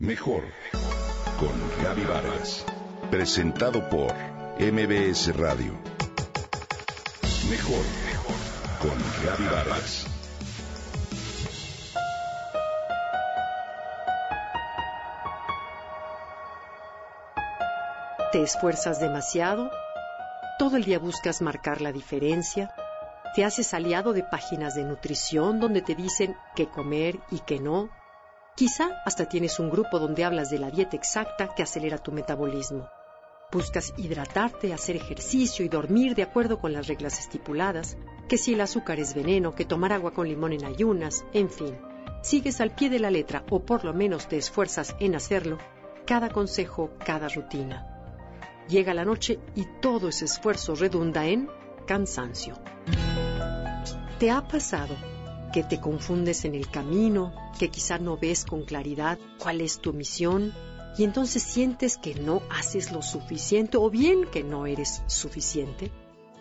Mejor con Gaby Vargas. Presentado por MBS Radio. Mejor con Gaby Vargas. ¿Te esfuerzas demasiado? ¿Todo el día buscas marcar la diferencia? ¿Te haces aliado de páginas de nutrición donde te dicen qué comer y qué no? Quizá hasta tienes un grupo donde hablas de la dieta exacta que acelera tu metabolismo. Buscas hidratarte, hacer ejercicio y dormir de acuerdo con las reglas estipuladas, que si el azúcar es veneno, que tomar agua con limón en ayunas, en fin. Sigues al pie de la letra, o por lo menos te esfuerzas en hacerlo, cada consejo, cada rutina. Llega la noche y todo ese esfuerzo redunda en cansancio. ¿Te ha pasado que te confundes en el camino, que quizá no ves con claridad cuál es tu misión y entonces sientes que no haces lo suficiente o bien que no eres suficiente.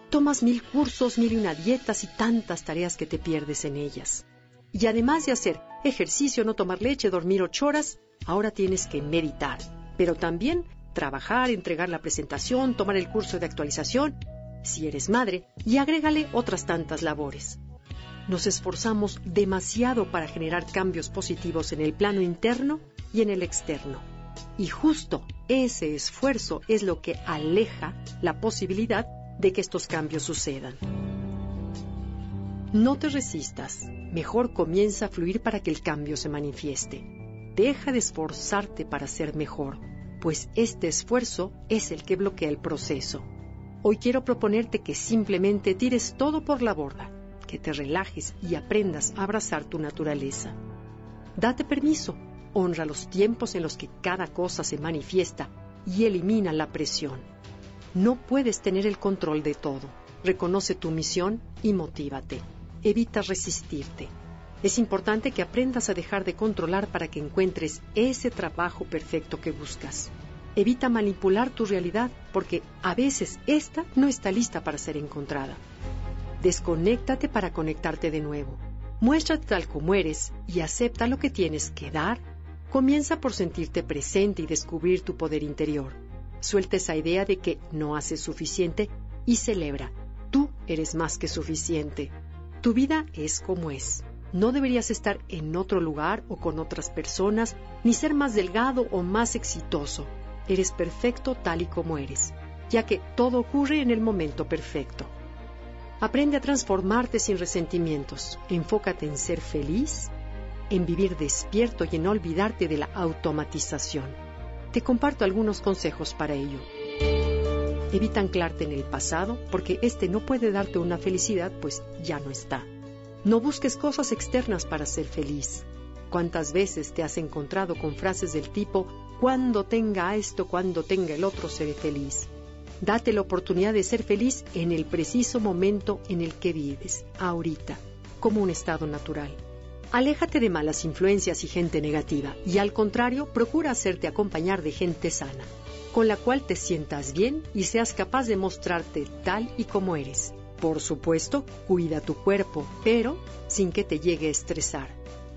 Tomas mil cursos, mil y una dietas y tantas tareas que te pierdes en ellas. Y además de hacer ejercicio, no tomar leche, dormir ocho horas, ahora tienes que meditar, pero también trabajar, entregar la presentación, tomar el curso de actualización, si eres madre, y agrégale otras tantas labores nos esforzamos demasiado para generar cambios positivos en el plano interno y en el externo. Y justo ese esfuerzo es lo que aleja la posibilidad de que estos cambios sucedan. No te resistas, mejor comienza a fluir para que el cambio se manifieste. Deja de esforzarte para ser mejor, pues este esfuerzo es el que bloquea el proceso. Hoy quiero proponerte que simplemente tires todo por la borda que te relajes y aprendas a abrazar tu naturaleza. Date permiso, honra los tiempos en los que cada cosa se manifiesta y elimina la presión. No puedes tener el control de todo. Reconoce tu misión y motívate. Evita resistirte. Es importante que aprendas a dejar de controlar para que encuentres ese trabajo perfecto que buscas. Evita manipular tu realidad porque a veces esta no está lista para ser encontrada. Desconéctate para conectarte de nuevo. Muéstrate tal como eres y acepta lo que tienes que dar. Comienza por sentirte presente y descubrir tu poder interior. Suelta esa idea de que no haces suficiente y celebra. Tú eres más que suficiente. Tu vida es como es. No deberías estar en otro lugar o con otras personas, ni ser más delgado o más exitoso. Eres perfecto tal y como eres, ya que todo ocurre en el momento perfecto. Aprende a transformarte sin resentimientos. Enfócate en ser feliz, en vivir despierto y en olvidarte de la automatización. Te comparto algunos consejos para ello. Evita anclarte en el pasado porque este no puede darte una felicidad pues ya no está. No busques cosas externas para ser feliz. ¿Cuántas veces te has encontrado con frases del tipo, cuando tenga esto, cuando tenga el otro, seré feliz? Date la oportunidad de ser feliz en el preciso momento en el que vives, ahorita, como un estado natural. Aléjate de malas influencias y gente negativa y al contrario, procura hacerte acompañar de gente sana, con la cual te sientas bien y seas capaz de mostrarte tal y como eres. Por supuesto, cuida tu cuerpo, pero sin que te llegue a estresar.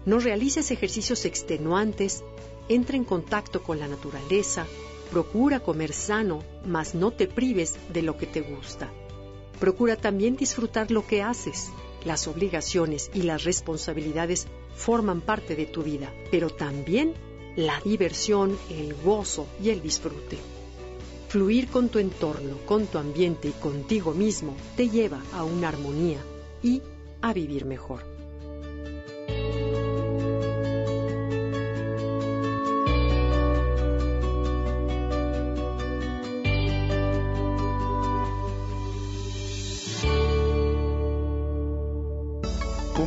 No realices ejercicios extenuantes, entra en contacto con la naturaleza, Procura comer sano, mas no te prives de lo que te gusta. Procura también disfrutar lo que haces. Las obligaciones y las responsabilidades forman parte de tu vida, pero también la diversión, el gozo y el disfrute. Fluir con tu entorno, con tu ambiente y contigo mismo te lleva a una armonía y a vivir mejor.